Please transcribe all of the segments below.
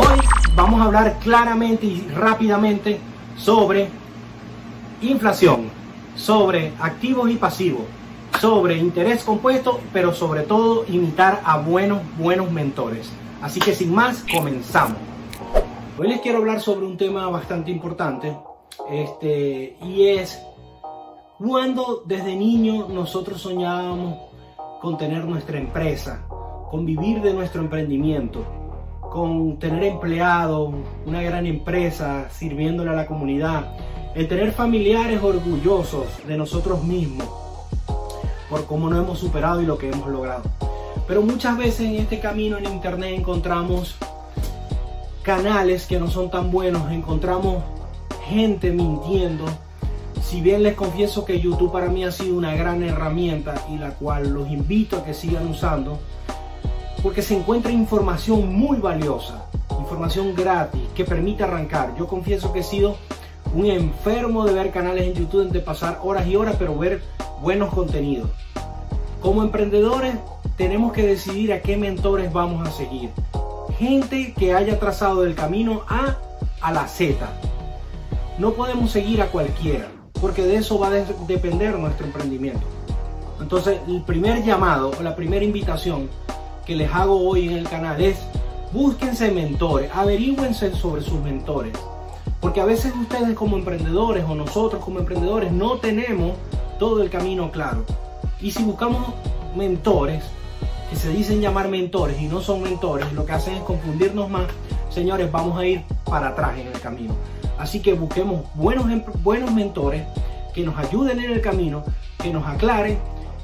Hoy vamos a hablar claramente y rápidamente sobre inflación, sobre activos y pasivos, sobre interés compuesto, pero sobre todo imitar a buenos, buenos mentores. Así que sin más, comenzamos. Hoy les quiero hablar sobre un tema bastante importante, este, y es cuando desde niño nosotros soñábamos con tener nuestra empresa, con vivir de nuestro emprendimiento, con tener empleados, una gran empresa sirviéndole a la comunidad, el tener familiares orgullosos de nosotros mismos por cómo nos hemos superado y lo que hemos logrado. Pero muchas veces en este camino en internet encontramos canales que no son tan buenos, encontramos gente mintiendo. Si bien les confieso que YouTube para mí ha sido una gran herramienta y la cual los invito a que sigan usando, porque se encuentra información muy valiosa, información gratis que permite arrancar. Yo confieso que he sido un enfermo de ver canales en YouTube, de pasar horas y horas, pero ver buenos contenidos. Como emprendedores tenemos que decidir a qué mentores vamos a seguir. Gente que haya trazado del camino A a la Z. No podemos seguir a cualquiera, porque de eso va a depender nuestro emprendimiento. Entonces, el primer llamado o la primera invitación que les hago hoy en el canal es búsquense mentores, averigüense sobre sus mentores. Porque a veces ustedes como emprendedores o nosotros como emprendedores no tenemos todo el camino claro. Y si buscamos mentores, que se dicen llamar mentores y no son mentores, lo que hacen es confundirnos más, señores, vamos a ir para atrás en el camino. Así que busquemos buenos, buenos mentores que nos ayuden en el camino, que nos aclaren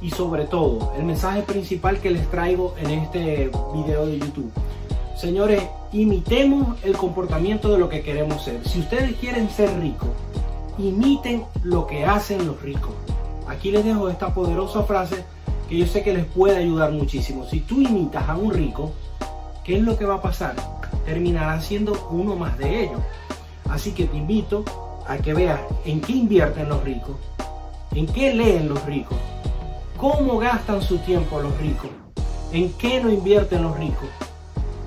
y sobre todo el mensaje principal que les traigo en este video de YouTube. Señores, imitemos el comportamiento de lo que queremos ser. Si ustedes quieren ser ricos, imiten lo que hacen los ricos. Aquí les dejo esta poderosa frase que yo sé que les puede ayudar muchísimo. Si tú imitas a un rico, ¿qué es lo que va a pasar? Terminarán siendo uno más de ellos. Así que te invito a que veas en qué invierten los ricos, en qué leen los ricos, cómo gastan su tiempo los ricos, en qué no invierten los ricos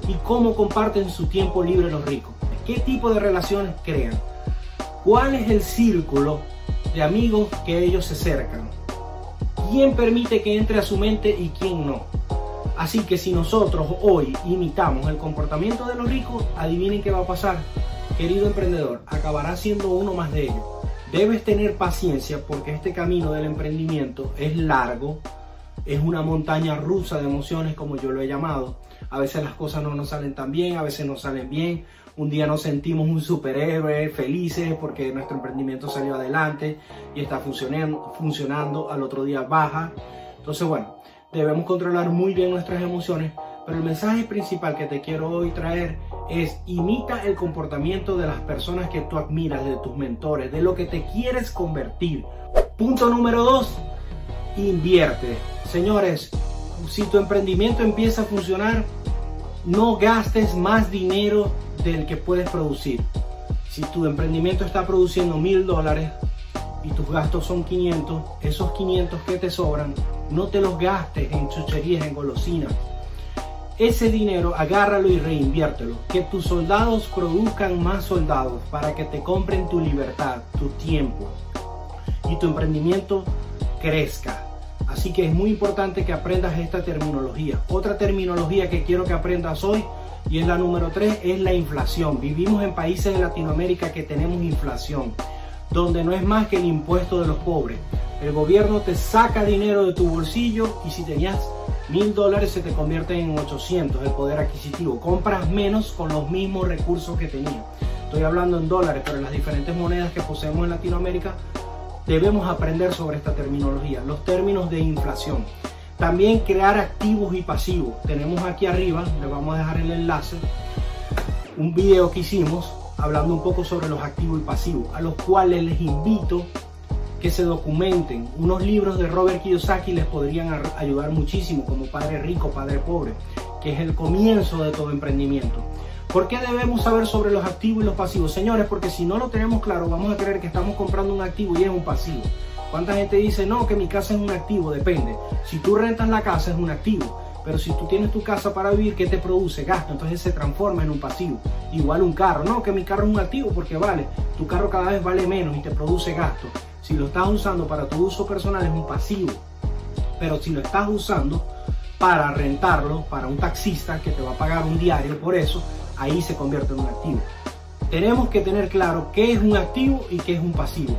y cómo comparten su tiempo libre los ricos, qué tipo de relaciones crean, cuál es el círculo de amigos que ellos se acercan. ¿Quién permite que entre a su mente y quién no? Así que si nosotros hoy imitamos el comportamiento de los ricos, adivinen qué va a pasar. Querido emprendedor, acabará siendo uno más de ellos. Debes tener paciencia porque este camino del emprendimiento es largo, es una montaña rusa de emociones como yo lo he llamado. A veces las cosas no nos salen tan bien, a veces no salen bien, un día nos sentimos un superhéroe, felices porque nuestro emprendimiento salió adelante y está funcionando, funcionando, al otro día baja. Entonces, bueno, debemos controlar muy bien nuestras emociones, pero el mensaje principal que te quiero hoy traer es imita el comportamiento de las personas que tú admiras, de tus mentores, de lo que te quieres convertir. Punto número dos, invierte. Señores, si tu emprendimiento empieza a funcionar, no gastes más dinero del que puedes producir. Si tu emprendimiento está produciendo mil dólares y tus gastos son 500, esos 500 que te sobran, no te los gastes en chucherías, en golosinas. Ese dinero agárralo y reinviértelo. Que tus soldados produzcan más soldados para que te compren tu libertad, tu tiempo y tu emprendimiento crezca. Así que es muy importante que aprendas esta terminología. Otra terminología que quiero que aprendas hoy y es la número 3, es la inflación. Vivimos en países de Latinoamérica que tenemos inflación, donde no es más que el impuesto de los pobres. El gobierno te saca dinero de tu bolsillo y si tenías mil dólares se te convierte en 800 el poder adquisitivo. Compras menos con los mismos recursos que tenías. Estoy hablando en dólares, pero en las diferentes monedas que poseemos en Latinoamérica debemos aprender sobre esta terminología, los términos de inflación. También crear activos y pasivos. Tenemos aquí arriba, le vamos a dejar el enlace, un video que hicimos hablando un poco sobre los activos y pasivos, a los cuales les invito que se documenten. Unos libros de Robert Kiyosaki les podrían ayudar muchísimo, como Padre Rico, Padre Pobre, que es el comienzo de todo emprendimiento. ¿Por qué debemos saber sobre los activos y los pasivos? Señores, porque si no lo tenemos claro, vamos a creer que estamos comprando un activo y es un pasivo. ¿Cuánta gente dice, no, que mi casa es un activo? Depende. Si tú rentas la casa es un activo, Pero si tú tienes tu casa para vivir, ¿qué te produce? Gasto. Entonces se transforma en un pasivo. Igual un carro. No, que mi carro es un activo porque vale. Tu carro cada vez vale menos y te produce gasto. Si lo estás usando para tu uso personal es un pasivo. Pero si lo estás usando para rentarlo para un taxista que te va a pagar un diario por eso, ahí se convierte en un activo. Tenemos que tener claro qué es un activo y qué es un pasivo.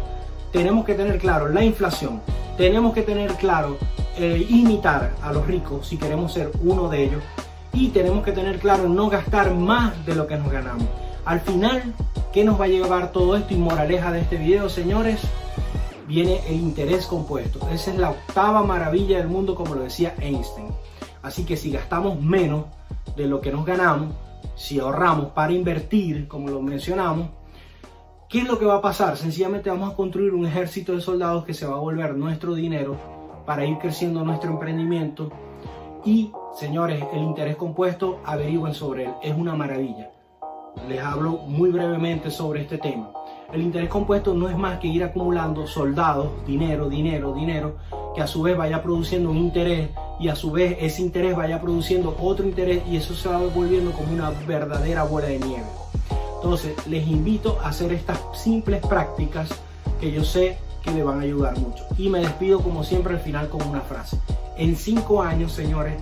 Tenemos que tener claro la inflación. Tenemos que tener claro eh, imitar a los ricos si queremos ser uno de ellos. Y tenemos que tener claro no gastar más de lo que nos ganamos. Al final, ¿qué nos va a llevar todo esto? Y moraleja de este video, señores, viene el interés compuesto. Esa es la octava maravilla del mundo, como lo decía Einstein. Así que si gastamos menos de lo que nos ganamos, si ahorramos para invertir, como lo mencionamos, ¿qué es lo que va a pasar? Sencillamente vamos a construir un ejército de soldados que se va a volver nuestro dinero para ir creciendo nuestro emprendimiento. Y, señores, el interés compuesto, averigüen sobre él, es una maravilla. Les hablo muy brevemente sobre este tema. El interés compuesto no es más que ir acumulando soldados, dinero, dinero, dinero, que a su vez vaya produciendo un interés y a su vez ese interés vaya produciendo otro interés y eso se va volviendo como una verdadera bola de nieve. Entonces les invito a hacer estas simples prácticas que yo sé que le van a ayudar mucho. Y me despido como siempre al final con una frase. En cinco años, señores,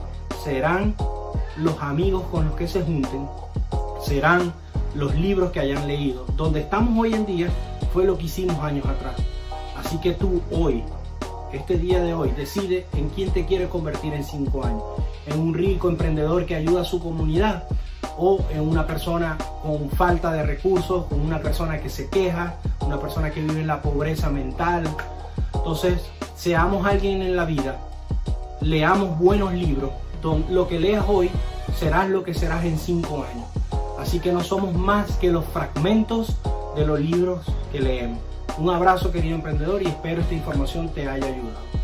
serán los amigos con los que se junten, serán los libros que hayan leído. Donde estamos hoy en día fue lo que hicimos años atrás. Así que tú hoy este día de hoy decide en quién te quiere convertir en cinco años. En un rico emprendedor que ayuda a su comunidad o en una persona con falta de recursos, con una persona que se queja, una persona que vive en la pobreza mental. Entonces, seamos alguien en la vida, leamos buenos libros, lo que leas hoy serás lo que serás en cinco años. Así que no somos más que los fragmentos de los libros que leemos. Un abrazo querido emprendedor y espero esta información te haya ayudado.